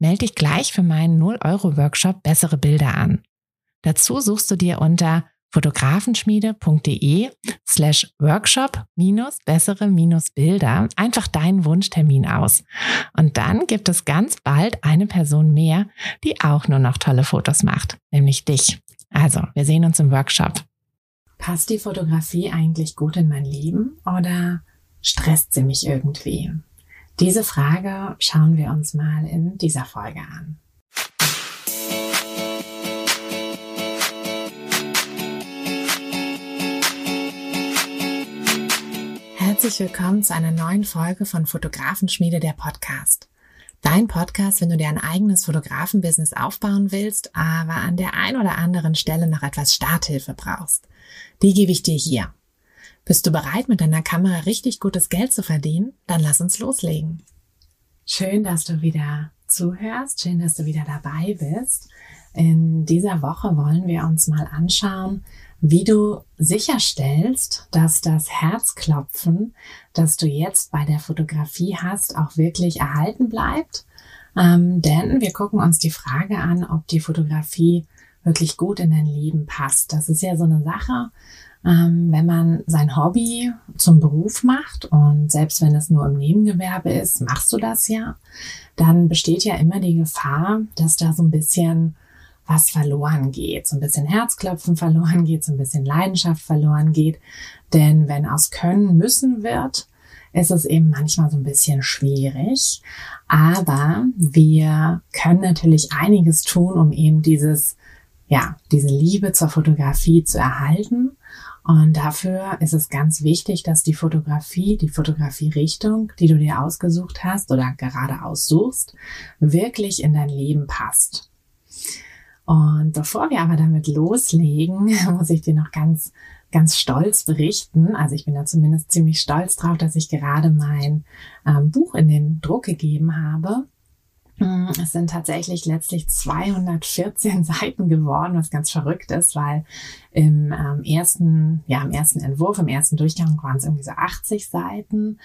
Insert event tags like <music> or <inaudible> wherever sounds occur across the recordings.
Melde dich gleich für meinen 0-Euro-Workshop Bessere Bilder an. Dazu suchst du dir unter fotografenschmiede.de slash workshop minus bessere minus Bilder einfach deinen Wunschtermin aus. Und dann gibt es ganz bald eine Person mehr, die auch nur noch tolle Fotos macht, nämlich dich. Also, wir sehen uns im Workshop. Passt die Fotografie eigentlich gut in mein Leben oder stresst sie mich irgendwie? Diese Frage schauen wir uns mal in dieser Folge an. Herzlich willkommen zu einer neuen Folge von Fotografenschmiede der Podcast. Dein Podcast, wenn du dir ein eigenes Fotografenbusiness aufbauen willst, aber an der ein oder anderen Stelle noch etwas Starthilfe brauchst. Die gebe ich dir hier. Bist du bereit, mit deiner Kamera richtig gutes Geld zu verdienen? Dann lass uns loslegen. Schön, dass du wieder zuhörst. Schön, dass du wieder dabei bist. In dieser Woche wollen wir uns mal anschauen, wie du sicherstellst, dass das Herzklopfen, das du jetzt bei der Fotografie hast, auch wirklich erhalten bleibt. Ähm, denn wir gucken uns die Frage an, ob die Fotografie wirklich gut in dein Leben passt. Das ist ja so eine Sache, wenn man sein Hobby zum Beruf macht und selbst wenn es nur im Nebengewerbe ist, machst du das ja, dann besteht ja immer die Gefahr, dass da so ein bisschen was verloren geht, so ein bisschen Herzklopfen verloren geht, so ein bisschen Leidenschaft verloren geht. Denn wenn aus Können müssen wird, ist es eben manchmal so ein bisschen schwierig. Aber wir können natürlich einiges tun, um eben dieses, ja, diese Liebe zur Fotografie zu erhalten. Und dafür ist es ganz wichtig, dass die Fotografie, die Fotografierichtung, die du dir ausgesucht hast oder gerade aussuchst, wirklich in dein Leben passt. Und bevor wir aber damit loslegen, <laughs> muss ich dir noch ganz, ganz stolz berichten. Also ich bin da zumindest ziemlich stolz drauf, dass ich gerade mein ähm, Buch in den Druck gegeben habe. Mm, es sind tatsächlich letztlich 214 <laughs> Seiten geworden, was ganz verrückt ist, weil im ähm, ersten, ja, im ersten Entwurf, im ersten Durchgang waren es irgendwie so 80 Seiten.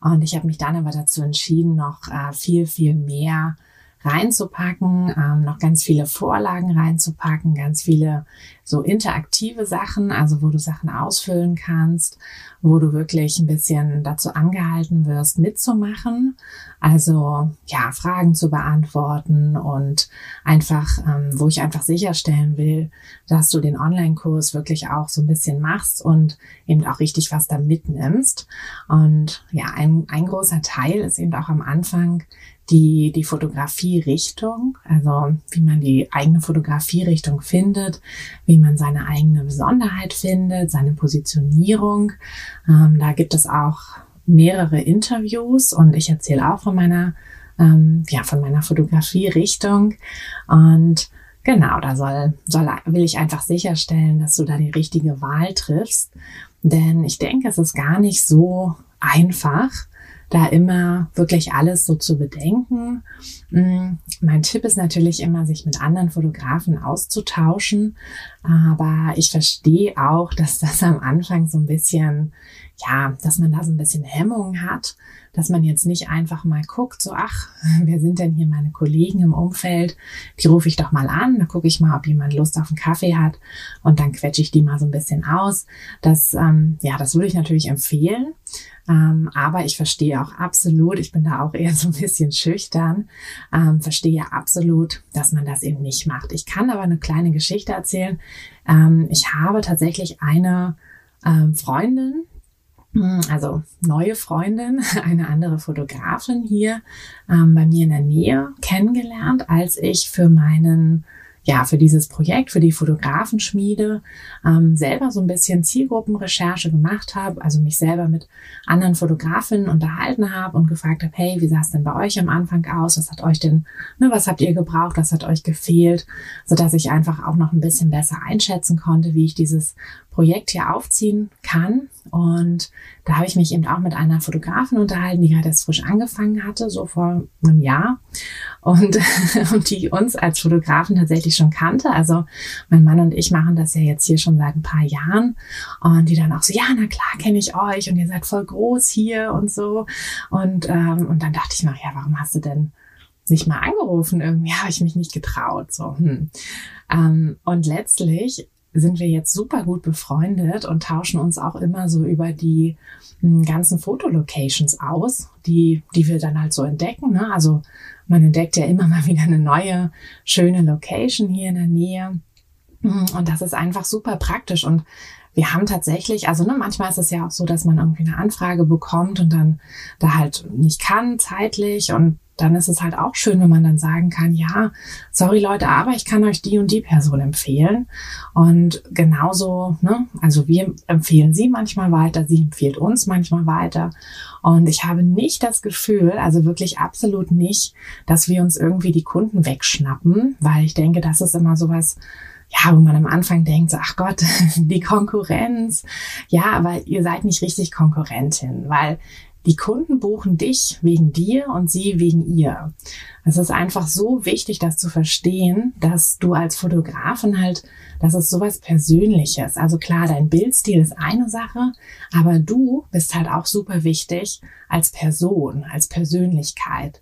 Und ich habe mich dann aber dazu entschieden, noch äh, viel, viel mehr reinzupacken, ähm, noch ganz viele Vorlagen reinzupacken, ganz viele so interaktive Sachen, also wo du Sachen ausfüllen kannst, wo du wirklich ein bisschen dazu angehalten wirst, mitzumachen. Also ja, Fragen zu beantworten und einfach, ähm, wo ich einfach sicherstellen will, dass du den Online-Kurs wirklich auch so ein bisschen machst und eben auch richtig was da mitnimmst. Und ja, ein, ein großer Teil ist eben auch am Anfang die, die Fotografierichtung, also wie man die eigene Fotografierichtung findet, wie man seine eigene Besonderheit findet, seine Positionierung. Ähm, da gibt es auch mehrere Interviews und ich erzähle auch von meiner, ähm, ja, von meiner Fotografierichtung und Genau, da soll, soll, will ich einfach sicherstellen, dass du da die richtige Wahl triffst. Denn ich denke, es ist gar nicht so einfach, da immer wirklich alles so zu bedenken. Mm, mein Tipp ist natürlich immer, sich mit anderen Fotografen auszutauschen. Aber ich verstehe auch, dass das am Anfang so ein bisschen, ja, dass man da so ein bisschen Hemmung hat, dass man jetzt nicht einfach mal guckt, so, ach, <laughs> wer sind denn hier meine Kollegen im Umfeld? Die rufe ich doch mal an, da gucke ich mal, ob jemand Lust auf einen Kaffee hat und dann quetsche ich die mal so ein bisschen aus. Das, ähm, ja, das würde ich natürlich empfehlen. Ähm, aber ich verstehe auch absolut, ich bin da auch eher <laughs> so ein bisschen schüchtern, ähm, verstehe absolut, dass man das eben nicht macht. Ich kann aber eine kleine Geschichte erzählen. Ähm, ich habe tatsächlich eine ähm, Freundin, also neue Freundin, <laughs> eine andere Fotografin hier ähm, bei mir in der Nähe kennengelernt, als ich für meinen ja, für dieses Projekt, für die Fotografenschmiede, ähm, selber so ein bisschen Zielgruppenrecherche gemacht habe, also mich selber mit anderen Fotografinnen unterhalten habe und gefragt habe, hey, wie sah es denn bei euch am Anfang aus? Was hat euch denn, ne, was habt ihr gebraucht? Was hat euch gefehlt? So dass ich einfach auch noch ein bisschen besser einschätzen konnte, wie ich dieses Projekt hier aufziehen kann. Und da habe ich mich eben auch mit einer Fotografin unterhalten, die gerade erst frisch angefangen hatte, so vor einem Jahr. Und, <laughs> und die uns als Fotografen tatsächlich schon kannte. Also mein Mann und ich machen das ja jetzt hier schon seit ein paar Jahren. Und die dann auch so, ja, na klar, kenne ich euch und ihr seid voll groß hier und so. Und, ähm, und dann dachte ich mir, ja, warum hast du denn nicht mal angerufen? Irgendwie habe ich mich nicht getraut. So, hm. ähm, und letztlich sind wir jetzt super gut befreundet und tauschen uns auch immer so über die hm, ganzen Fotolocations aus, die, die wir dann halt so entdecken. Ne? Also man entdeckt ja immer <laughs> mal wieder eine neue, schöne Location hier in der Nähe. Hm, und das ist einfach super praktisch. Und wir haben tatsächlich, also ne, manchmal ist es ja auch so, dass man irgendwie eine Anfrage bekommt und dann da halt nicht kann zeitlich und dann ist es halt auch schön, wenn man dann sagen kann, ja, sorry Leute, aber ich kann euch die und die Person empfehlen. Und genauso, ne, also wir empfehlen sie manchmal weiter, sie empfiehlt uns manchmal weiter. Und ich habe nicht das Gefühl, also wirklich absolut nicht, dass wir uns irgendwie die Kunden wegschnappen, weil ich denke, das ist immer sowas, ja, wo man am Anfang denkt, so, ach Gott, <laughs> die Konkurrenz. Ja, aber ihr seid nicht richtig Konkurrentin, weil die Kunden buchen dich wegen dir und sie wegen ihr. Es ist einfach so wichtig, das zu verstehen, dass du als Fotografin halt, das ist sowas Persönliches. Also klar, dein Bildstil ist eine Sache, aber du bist halt auch super wichtig als Person, als Persönlichkeit.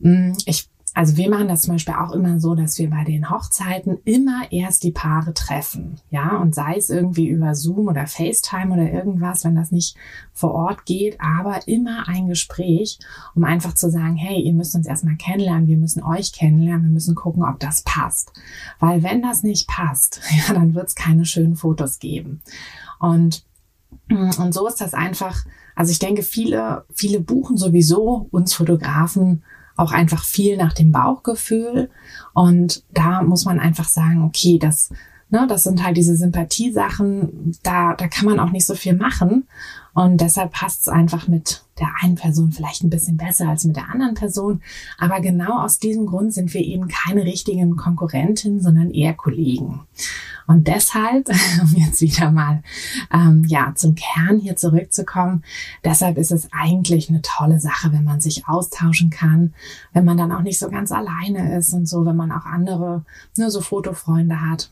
Hm, ich also wir machen das zum Beispiel auch immer so, dass wir bei den Hochzeiten immer erst die Paare treffen, ja, und sei es irgendwie über Zoom oder FaceTime oder irgendwas, wenn das nicht vor Ort geht, aber immer ein Gespräch, um einfach zu sagen, hey, ihr müsst uns erstmal kennenlernen, wir müssen euch kennenlernen, wir müssen gucken, ob das passt. Weil wenn das nicht passt, <laughs> ja, dann wird es keine schönen Fotos geben. Und, und so ist das einfach, also ich denke, viele, viele buchen sowieso uns Fotografen auch einfach viel nach dem Bauchgefühl. Und da muss man einfach sagen, okay, das, ne, das sind halt diese Sympathiesachen, da, da kann man auch nicht so viel machen. Und deshalb passt es einfach mit der einen Person vielleicht ein bisschen besser als mit der anderen Person. Aber genau aus diesem Grund sind wir eben keine richtigen Konkurrentinnen, sondern eher Kollegen. Und deshalb, <laughs> um jetzt wieder mal ähm, ja zum Kern hier zurückzukommen, deshalb ist es eigentlich eine tolle Sache, wenn man sich austauschen kann, wenn man dann auch nicht so ganz alleine ist und so, wenn man auch andere, nur so Fotofreunde hat.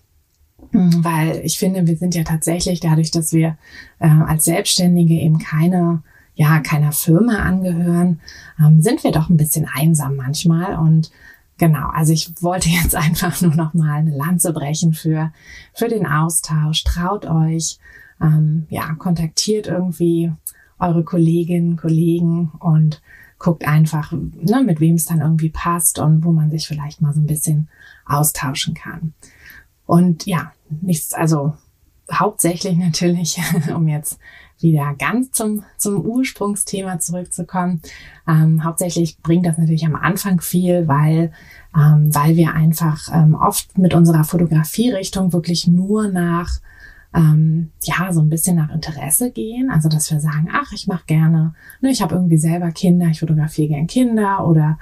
Mhm, weil ich finde, wir sind ja tatsächlich dadurch, dass wir äh, als Selbstständige eben keine, ja, keiner Firma angehören, ähm, sind wir doch ein bisschen einsam manchmal und Genau, also ich wollte <laughs> jetzt einfach nur noch mal eine Lanze brechen für, für den Austausch. Traut euch, ähm, ja, kontaktiert irgendwie eure Kolleginnen, Kollegen und guckt einfach, ne, mit wem es dann irgendwie passt und wo man sich vielleicht mal so ein bisschen austauschen kann. Und ja, nichts, also hauptsächlich natürlich, <laughs> um jetzt wieder ganz zum, zum Ursprungsthema zurückzukommen. Ähm, hauptsächlich bringt das natürlich am Anfang viel, weil, ähm, weil wir einfach ähm, oft mit unserer Fotografierichtung wirklich nur nach ähm, ja so ein bisschen nach Interesse gehen. Also dass wir sagen, ach, ich mache gerne, ne, ich habe irgendwie selber Kinder, ich fotografiere gern Kinder oder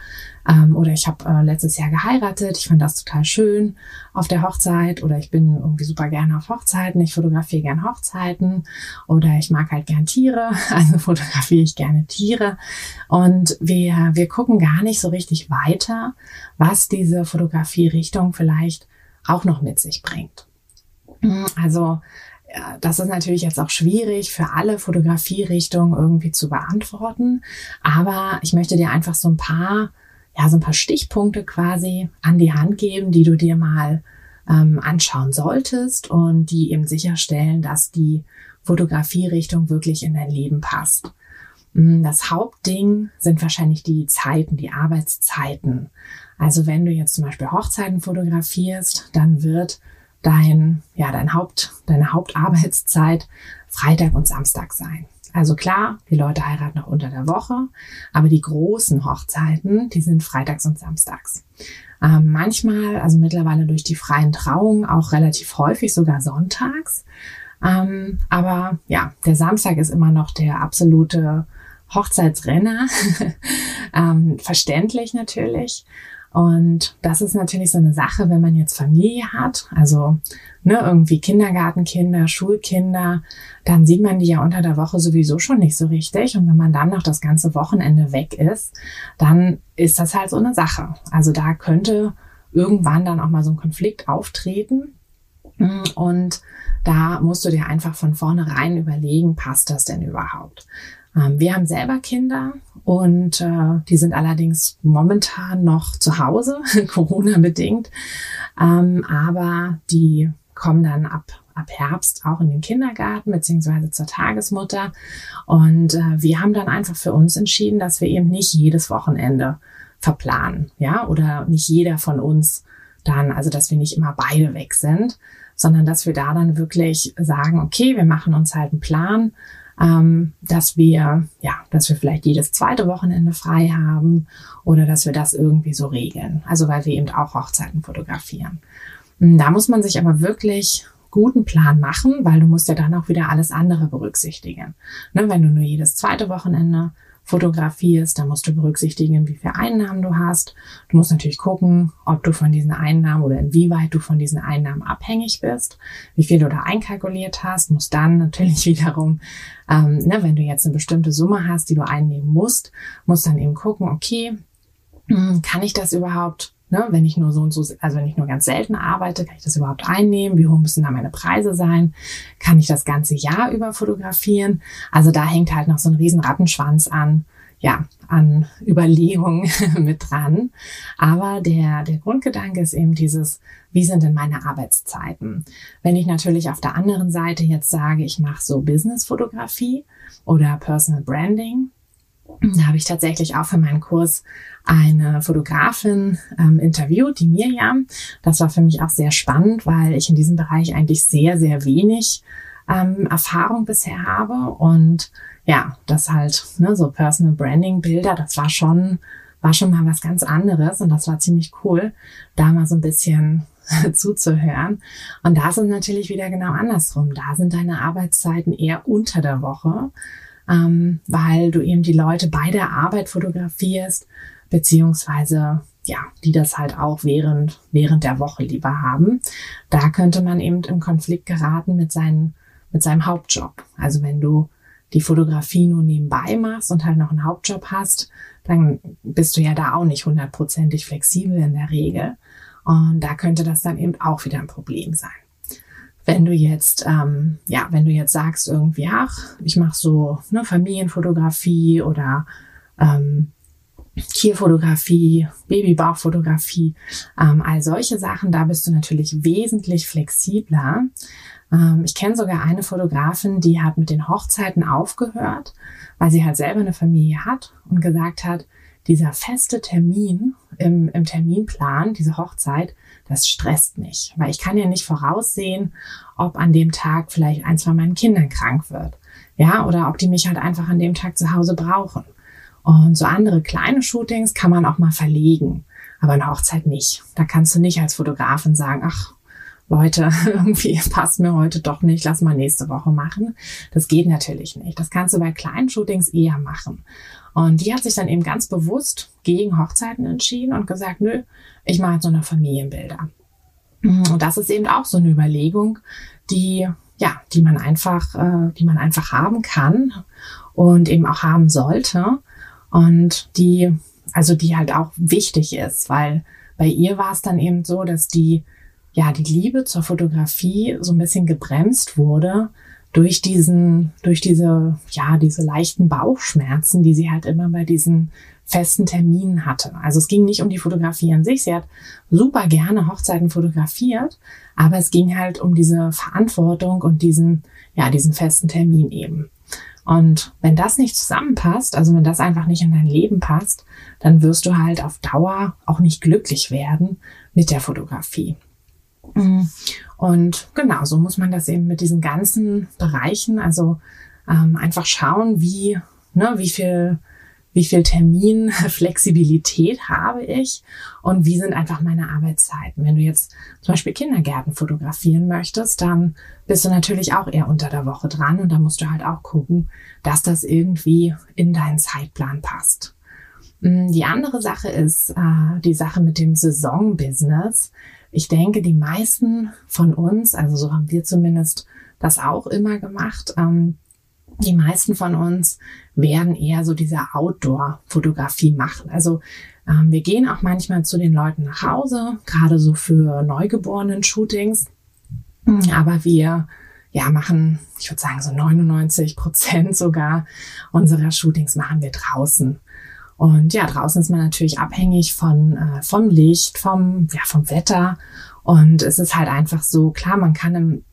ähm, oder ich habe äh, letztes Jahr geheiratet, ich fand das total schön auf der Hochzeit oder ich bin irgendwie super gerne auf Hochzeiten, ich fotografiere gern Hochzeiten oder ich mag halt gern Tiere, <laughs> also fotografiere ich gerne Tiere und wir wir gucken gar nicht so richtig weiter, was diese Fotografierichtung vielleicht auch noch mit sich bringt. Mhm, also das ist natürlich jetzt auch schwierig für alle Fotografierichtungen irgendwie zu beantworten. Aber ich möchte dir einfach so ein paar, ja, so ein paar Stichpunkte quasi an die Hand geben, die du dir mal ähm, anschauen solltest und die eben sicherstellen, dass die Fotografierichtung wirklich in dein Leben passt. Mm, das Hauptding sind wahrscheinlich die Zeiten, die Arbeitszeiten. Also wenn du jetzt zum Beispiel Hochzeiten fotografierst, dann wird dein, ja, dein Haupt, deine Hauptarbeitszeit Freitag und Samstag sein. Also klar, die Leute heiraten noch unter der Woche, aber die großen Hochzeiten, die sind freitags und samstags. Ähm, manchmal, also mittlerweile durch die freien Trauungen, auch relativ häufig sogar sonntags. Ähm, aber ja, der Samstag ist immer noch der absolute Hochzeitsrenner. <laughs> ähm, verständlich natürlich. Und das ist natürlich so eine Sache, wenn man jetzt Familie hat, also ne, irgendwie Kindergartenkinder, Schulkinder, dann sieht man die ja unter der Woche sowieso schon nicht so richtig. Und wenn man dann noch das ganze Wochenende weg ist, dann ist das halt so eine Sache. Also da könnte irgendwann dann auch mal so ein Konflikt auftreten. Und da musst du dir einfach von vornherein überlegen, passt das denn überhaupt? Ähm, wir haben selber Kinder und äh, die sind allerdings momentan noch zu Hause, <laughs> Corona bedingt. Ähm, aber die kommen dann ab ab Herbst auch in den Kindergarten beziehungsweise zur Tagesmutter. Und äh, wir haben dann einfach für uns entschieden, dass wir eben nicht jedes Wochenende verplanen, ja, oder nicht jeder von uns dann, also dass wir nicht immer beide weg sind, sondern dass wir da dann wirklich sagen, okay, wir machen uns halt einen Plan ähm, dass wir, ja, dass wir vielleicht jedes zweite Wochenende frei haben oder dass wir das irgendwie so regeln. Also weil wir eben auch Hochzeiten fotografieren. Hm, da muss man sich aber wirklich guten Plan machen, weil du musst ja dann auch wieder alles andere berücksichtigen. Ne, wenn du nur jedes zweite Wochenende fotografierst, dann musst du berücksichtigen, wie viel Einnahmen du hast. Du musst natürlich gucken, ob du von diesen Einnahmen oder inwieweit du von diesen Einnahmen abhängig bist, wie viel du da einkalkuliert hast, musst dann natürlich <laughs> wiederum, ähm, ne, wenn du jetzt eine bestimmte Summe hast, die du einnehmen musst, musst dann eben gucken, okay, hm, kann ich das überhaupt Ne, wenn ich nur so und so, also wenn ich nur ganz selten arbeite, kann ich das überhaupt einnehmen? Wie hoch müssen da meine Preise sein? Kann ich das ganze Jahr über fotografieren? Also da hängt halt noch so ein riesen Rattenschwanz an, ja, an Überlegungen <laughs> mit dran. Aber der, der Grundgedanke ist eben dieses, wie sind denn meine Arbeitszeiten? Wenn ich natürlich auf der anderen Seite jetzt sage, ich mache so Business-Fotografie oder Personal Branding, da habe ich tatsächlich auch für meinen Kurs eine Fotografin ähm, interviewt, die Mirjam. Das war für mich auch sehr spannend, weil ich in diesem Bereich eigentlich sehr, sehr wenig ähm, Erfahrung bisher habe. Und ja, das halt, ne, so Personal Branding Bilder, das war schon, war schon mal was ganz anderes und das war ziemlich cool, da mal so ein bisschen <laughs> zuzuhören. Und da es natürlich wieder genau andersrum. Da sind deine Arbeitszeiten eher unter der Woche ähm, weil du eben die Leute bei der Arbeit fotografierst, beziehungsweise ja, die das halt auch während, während der Woche lieber haben. Da könnte man eben im Konflikt geraten mit, seinen, mit seinem Hauptjob. Also wenn du die Fotografie nur nebenbei machst und halt noch einen Hauptjob hast, dann bist du ja da auch nicht hundertprozentig flexibel in der Regel. Und da könnte das dann eben auch wieder ein Problem sein. Wenn du jetzt, ähm, ja, wenn du jetzt sagst irgendwie, ach, ich mache so ne, Familienfotografie oder ähm, Tierfotografie, Babybauchfotografie, ähm, all solche Sachen, da bist du natürlich wesentlich flexibler. Ähm, ich kenne sogar eine Fotografin, die hat mit den Hochzeiten aufgehört, weil sie halt selber eine Familie hat und gesagt hat, dieser feste Termin im, im Terminplan, diese Hochzeit, das stresst mich, weil ich kann ja nicht voraussehen, ob an dem Tag vielleicht eins von meinen Kindern krank wird. Ja, oder ob die mich halt einfach an dem Tag zu Hause brauchen. Und so andere kleine Shootings kann man auch mal verlegen, aber eine Hochzeit nicht. Da kannst du nicht als Fotografin sagen, ach, Leute, <laughs> irgendwie passt mir heute doch nicht, lass mal nächste Woche machen. Das geht natürlich nicht. Das kannst du bei kleinen Shootings eher machen. Und die hat sich dann eben ganz bewusst gegen Hochzeiten entschieden und gesagt, nö, ich mache jetzt nur noch Familienbilder. Und das ist eben auch so eine Überlegung, die, ja, die man einfach, äh, die man einfach haben kann und eben auch haben sollte. Und die, also die halt auch wichtig ist, weil bei ihr war es dann eben so, dass die, ja, die Liebe zur Fotografie so ein bisschen gebremst wurde, durch diesen, durch diese, ja, diese leichten Bauchschmerzen, die sie halt immer bei diesen festen Terminen hatte. Also es ging nicht um die Fotografie an sich. Sie hat super gerne Hochzeiten fotografiert, aber es ging halt um diese Verantwortung und diesen, ja, diesen festen Termin eben. Und wenn das nicht zusammenpasst, also wenn das einfach nicht in dein Leben passt, dann wirst du halt auf Dauer auch nicht glücklich werden mit der Fotografie. Mhm. Und genau, so muss man das eben mit diesen ganzen Bereichen, also ähm, einfach schauen, wie, ne, wie viel, wie viel Terminflexibilität <laughs> habe ich und wie sind einfach meine Arbeitszeiten. Wenn du jetzt zum Beispiel Kindergärten fotografieren möchtest, dann bist du natürlich auch eher unter der Woche dran und da musst du halt auch gucken, dass das irgendwie in deinen Zeitplan passt. Mm, die andere Sache ist äh, die Sache mit dem Saisonbusiness. Ich denke, die meisten von uns, also so haben wir zumindest das auch immer gemacht, ähm, die meisten von uns werden eher so diese Outdoor-Fotografie machen. Also ähm, wir gehen auch manchmal zu den Leuten nach Hause, gerade so für neugeborenen Shootings. Aber wir ja, machen, ich würde sagen, so 99 Prozent sogar unserer Shootings machen wir draußen. Und ja, draußen ist man natürlich abhängig von, äh, vom Licht, vom, ja, vom Wetter. Und es ist halt einfach so, klar, man kann im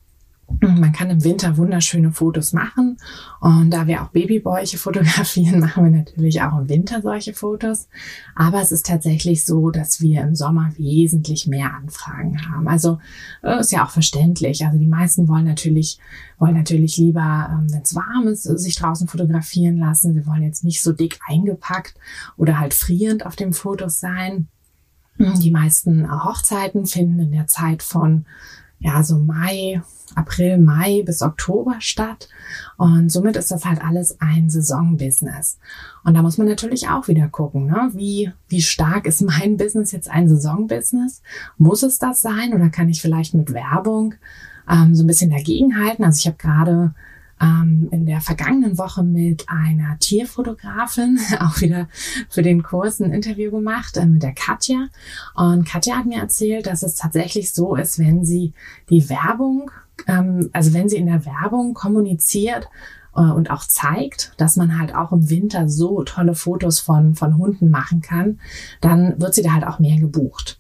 man kann im Winter wunderschöne Fotos machen. Und da wir auch Babybäuche fotografieren, <laughs> machen wir natürlich auch im Winter solche Fotos. Aber es ist tatsächlich so, dass wir im Sommer wesentlich mehr Anfragen haben. Also äh, ist ja auch verständlich. Also die meisten wollen natürlich, wollen natürlich lieber, ähm, wenn es warm ist, sich draußen fotografieren lassen. Sie wollen jetzt nicht so dick eingepackt oder halt frierend auf den Fotos sein. Die meisten Hochzeiten finden in der Zeit von ja, so Mai, April, Mai bis Oktober statt. Und somit ist das halt alles ein Saisonbusiness. Und da muss man natürlich auch wieder gucken, ne? wie, wie stark ist mein Business jetzt ein Saisonbusiness? Muss es das sein oder kann ich vielleicht mit Werbung ähm, so ein bisschen dagegenhalten? Also ich habe gerade ähm, in der vergangenen Woche mit einer Tierfotografin <laughs> auch wieder für den Kurs ein Interview gemacht, äh, mit der Katja. Und Katja hat mir erzählt, dass es tatsächlich so ist, wenn sie die Werbung, ähm, also wenn sie in der Werbung kommuniziert, äh, und auch zeigt, dass man halt auch im Winter so tolle Fotos von, von Hunden machen kann, dann wird sie da halt auch mehr gebucht.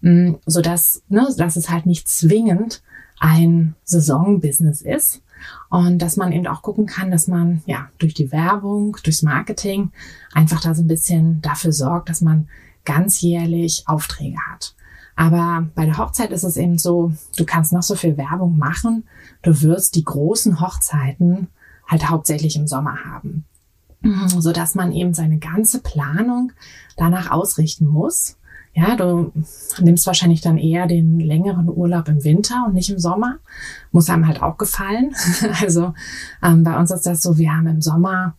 Mm, so dass, ne, dass es halt nicht zwingend ein Saisonbusiness ist, und dass man eben auch gucken kann, dass man ja durch die Werbung, durchs Marketing einfach da so ein bisschen dafür sorgt, dass man ganzjährlich Aufträge hat. Aber bei der Hochzeit ist es eben so, du kannst noch so viel Werbung machen, du wirst die großen Hochzeiten halt hauptsächlich im Sommer haben. So dass man eben seine ganze Planung danach ausrichten muss ja, du nimmst wahrscheinlich dann eher den längeren Urlaub im Winter und nicht im Sommer. Muss einem halt auch gefallen. <laughs> Also ähm, bei uns ist das so, wir haben im Sommer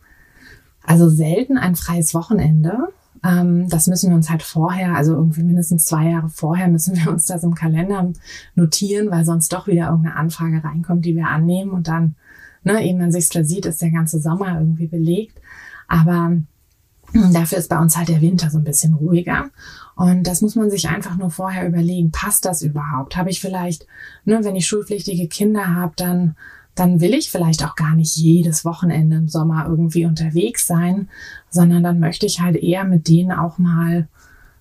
also selten ein freies Wochenende. Ähm, das müssen wir uns halt vorher, also irgendwie mindestens zwei Jahre vorher müssen wir uns das im Kalender notieren, weil sonst doch wieder irgendeine Anfrage reinkommt, die wir annehmen und dann, ne, eben man sich's versieht, ist der ganze Sommer irgendwie belegt. Aber Dafür ist bei uns halt der Winter so ein bisschen ruhiger. Und das muss man sich einfach nur vorher überlegen. Passt das überhaupt? Habe ich vielleicht, ne, wenn ich schulpflichtige Kinder habe, dann, dann will ich vielleicht auch gar nicht jedes Wochenende im Sommer irgendwie unterwegs sein, sondern dann möchte ich halt eher mit denen auch mal,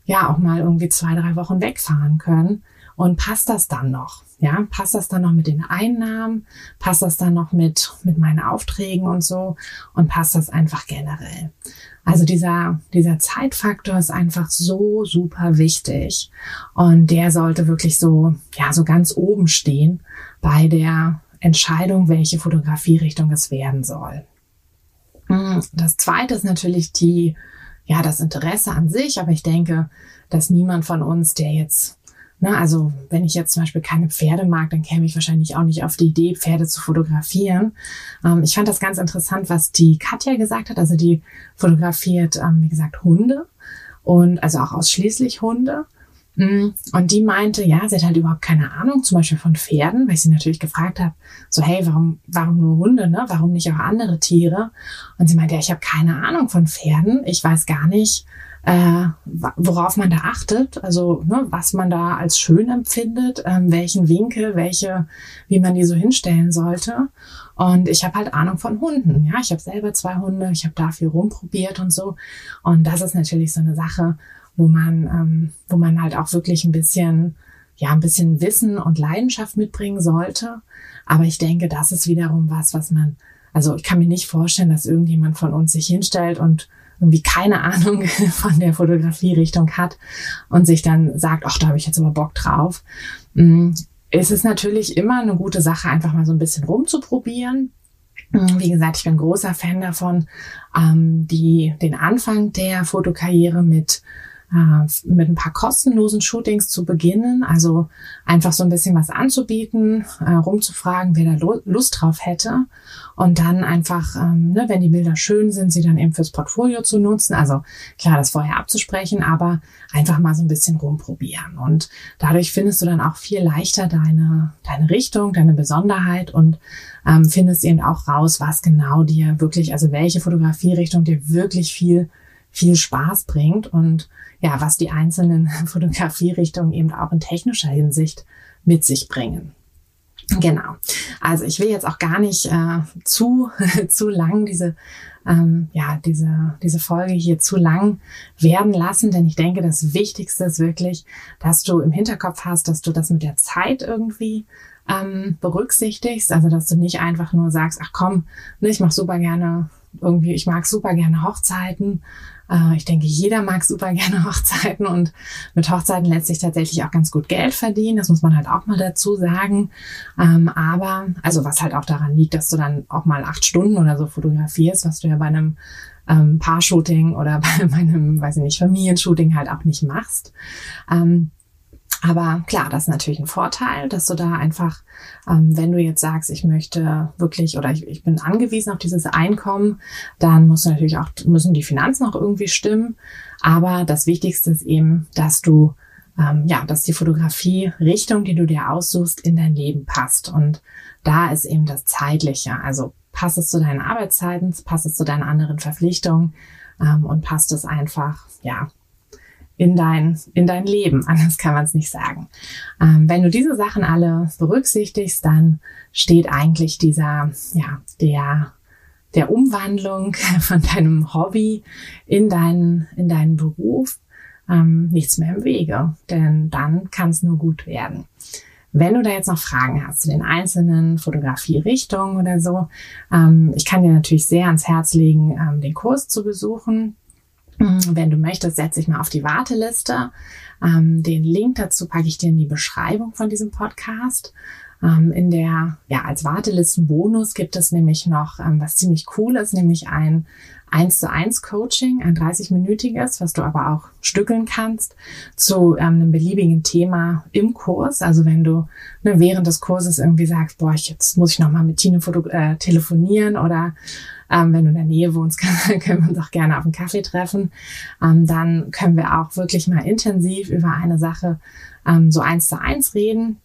ja, auch mal irgendwie zwei, drei Wochen wegfahren können. Und passt das dann noch? Ja, passt das dann noch mit den Einnahmen? Passt das dann noch mit, mit meinen Aufträgen und so? Und passt das einfach generell? Also dieser, dieser Zeitfaktor ist einfach so super wichtig. Und der sollte wirklich so, ja, so ganz oben stehen bei der Entscheidung, welche Fotografierichtung es werden soll. Hm, das zweite ist natürlich die, ja, das Interesse an sich. Aber ich denke, dass niemand von uns, der jetzt na, ne, also wenn ich jetzt zum Beispiel keine Pferde mag, dann käme ich wahrscheinlich auch nicht auf die Idee, Pferde zu fotografieren. Ähm, ich fand das ganz interessant, was die Katja gesagt hat. Also die fotografiert, ähm, wie gesagt, Hunde und also auch ausschließlich Hunde. Mm, und die meinte, ja, sie hat halt überhaupt keine Ahnung, zum Beispiel von Pferden, weil ich sie natürlich gefragt habe, so, hey, warum, warum nur Hunde, ne? Warum nicht auch andere Tiere? Und sie meinte, ja, ich habe keine Ahnung von Pferden. Ich weiß gar nicht, äh, worauf man da achtet, also ne, was man da als schön empfindet, ähm, welchen Winkel, welche, wie man die so hinstellen sollte. Und ich habe halt Ahnung von Hunden. Ja, ich habe selber zwei Hunde, ich habe da viel rumprobiert und so. Und das ist natürlich so eine Sache, wo man, ähm, wo man halt auch wirklich ein bisschen, ja, ein bisschen Wissen und Leidenschaft mitbringen sollte. Aber ich denke, das ist wiederum was, was man, also ich kann mir nicht vorstellen, dass irgendjemand von uns sich hinstellt und irgendwie keine Ahnung <laughs> von der Fotografierichtung hat und sich dann sagt, ach, da habe ich jetzt aber Bock drauf. Mm, es ist natürlich immer eine gute Sache, einfach mal so ein bisschen rumzuprobieren. Mm, wie gesagt, ich bin großer Fan davon, ähm, die, den Anfang der Fotokarriere mit äh, mit ein paar kostenlosen Shootings zu beginnen. Also einfach so ein bisschen was anzubieten, äh, rumzufragen, wer da Lust drauf hätte. Und dann einfach, ähm, ne, wenn die Bilder schön sind, sie dann eben fürs Portfolio zu nutzen. Also klar, das vorher abzusprechen, aber einfach mal so ein bisschen rumprobieren. Und dadurch findest du dann auch viel leichter deine, deine Richtung, deine Besonderheit und ähm, findest eben auch raus, was genau dir wirklich, also welche Fotografierichtung dir wirklich viel viel Spaß bringt und ja, was die einzelnen <laughs> Fotografierichtungen eben auch in technischer Hinsicht mit sich bringen. Genau. Also ich will jetzt auch gar nicht äh, zu <laughs> zu lang diese ähm, ja diese diese Folge hier zu lang werden lassen, denn ich denke, das Wichtigste ist wirklich, dass du im Hinterkopf hast, dass du das mit der Zeit irgendwie ähm, berücksichtigst, also dass du nicht einfach nur sagst, ach komm, ne, ich mache super gerne irgendwie, ich mag super gerne Hochzeiten äh, ich denke, jeder mag super <laughs> gerne Hochzeiten und mit Hochzeiten lässt sich tatsächlich auch ganz gut Geld verdienen. Das muss man halt auch mal dazu sagen. Ähm, aber, also was halt auch daran liegt, dass du dann auch mal acht Stunden oder so fotografierst, was du ja bei einem ähm, Paar-Shooting oder <laughs> bei meinem, weiß ich nicht, Familienshooting halt auch nicht machst. Ähm, aber klar, das ist natürlich ein Vorteil, dass du da einfach, ähm, wenn du jetzt sagst, ich möchte wirklich oder ich, ich bin angewiesen auf dieses Einkommen, dann musst du natürlich auch, müssen die Finanzen auch irgendwie stimmen. Aber das Wichtigste ist eben, dass du, ähm, ja, dass die Fotografie-Richtung, die du dir aussuchst, in dein Leben passt. Und da ist eben das Zeitliche. Also passt es zu deinen Arbeitszeiten, passt es zu deinen anderen Verpflichtungen ähm, und passt es einfach, ja, in dein, in dein Leben. <laughs> Anders kann man es nicht sagen. Ähm, wenn du diese Sachen alle berücksichtigst, dann steht eigentlich dieser, ja, der, der Umwandlung <laughs> von deinem Hobby in deinen, in deinen Beruf ähm, nichts mehr im Wege. Denn dann kann es nur gut werden. Wenn du da jetzt noch Fragen hast zu den einzelnen Fotografierichtungen oder so, ähm, ich kann dir natürlich sehr ans Herz legen, ähm, den Kurs zu besuchen. Mhm, wenn du möchtest, setze ich mal auf die Warteliste. Ähm, den Link dazu packe ich dir in die Beschreibung von diesem Podcast. Ähm, in der, ja, als Wartelistenbonus gibt es nämlich noch ähm, was ziemlich cool ist, nämlich ein 1 zu 1 Coaching, ein 30-minütiges, was du aber auch stückeln kannst zu ähm, einem beliebigen Thema im Kurs. Also wenn du ne, während des Kurses irgendwie sagst, boah, ich, jetzt muss ich nochmal mit Tine äh, telefonieren oder ähm, wenn du in der Nähe wohnst, <laughs> können, können wir uns auch gerne auf einen Kaffee treffen. Ähm, dann können wir auch wirklich mal intensiv über eine Sache ähm, so eins zu eins reden.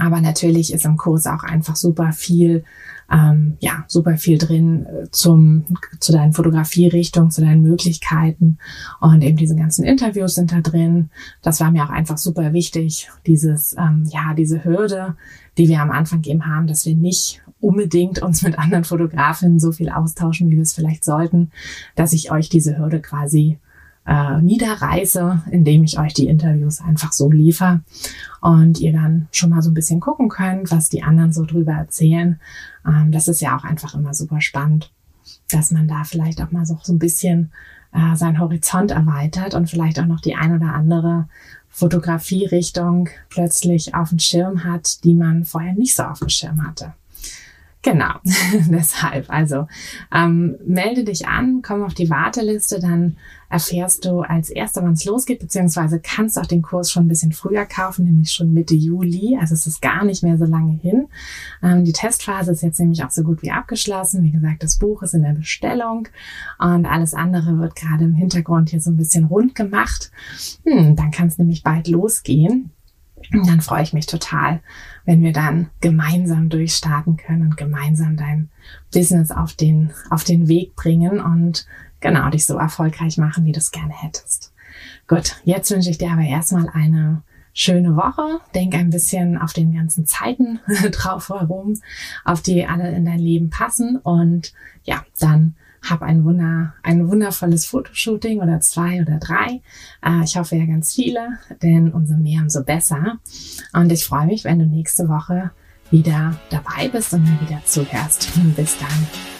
Aber natürlich ist im Kurs auch einfach super viel ähm, ja, super viel drin äh, zum, zu deinen Fotografierichtungen, zu deinen Möglichkeiten. Und eben diese ganzen Interviews sind da drin. Das war mir auch einfach super wichtig, dieses, ähm, ja, diese Hürde, die wir am Anfang eben haben, dass wir nicht unbedingt uns mit anderen Fotografinnen so viel austauschen, wie wir es vielleicht sollten, dass ich euch diese Hürde quasi äh, niederreiße, indem ich euch die Interviews einfach so liefere und ihr dann schon mal so ein bisschen gucken könnt, was die anderen so drüber erzählen. Ähm, das ist ja auch einfach immer super spannend, dass man da vielleicht auch mal so, so ein bisschen äh, seinen Horizont erweitert und vielleicht auch noch die ein oder andere Fotografierichtung plötzlich auf dem Schirm hat, die man vorher nicht so auf dem Schirm hatte. Genau, <laughs> deshalb. Also ähm, melde dich an, komm auf die Warteliste, dann erfährst du als erster, wann es losgeht, beziehungsweise kannst auch den Kurs schon ein bisschen früher kaufen, nämlich schon Mitte Juli. Also es ist gar nicht mehr so lange hin. Ähm, die Testphase ist jetzt nämlich auch so gut wie abgeschlossen. Wie gesagt, das Buch ist in der Bestellung und alles andere wird gerade im Hintergrund hier so ein bisschen rund gemacht. Hm, dann kann es nämlich bald losgehen. Dann freue ich mich total, wenn wir dann gemeinsam durchstarten können und gemeinsam dein Business auf den, auf den Weg bringen und genau dich so erfolgreich machen, wie du es gerne hättest. Gut, jetzt wünsche ich dir aber erstmal eine schöne Woche. Denk ein bisschen auf den ganzen Zeiten <laughs> drauf herum, auf die alle in dein Leben passen und ja, dann hab ein, Wunder, ein wundervolles Fotoshooting oder zwei oder drei. Äh, ich hoffe ja ganz viele, denn umso mehr, umso besser. Und ich freue mich, wenn du nächste Woche wieder dabei bist und mir wieder zuhörst. Bis dann.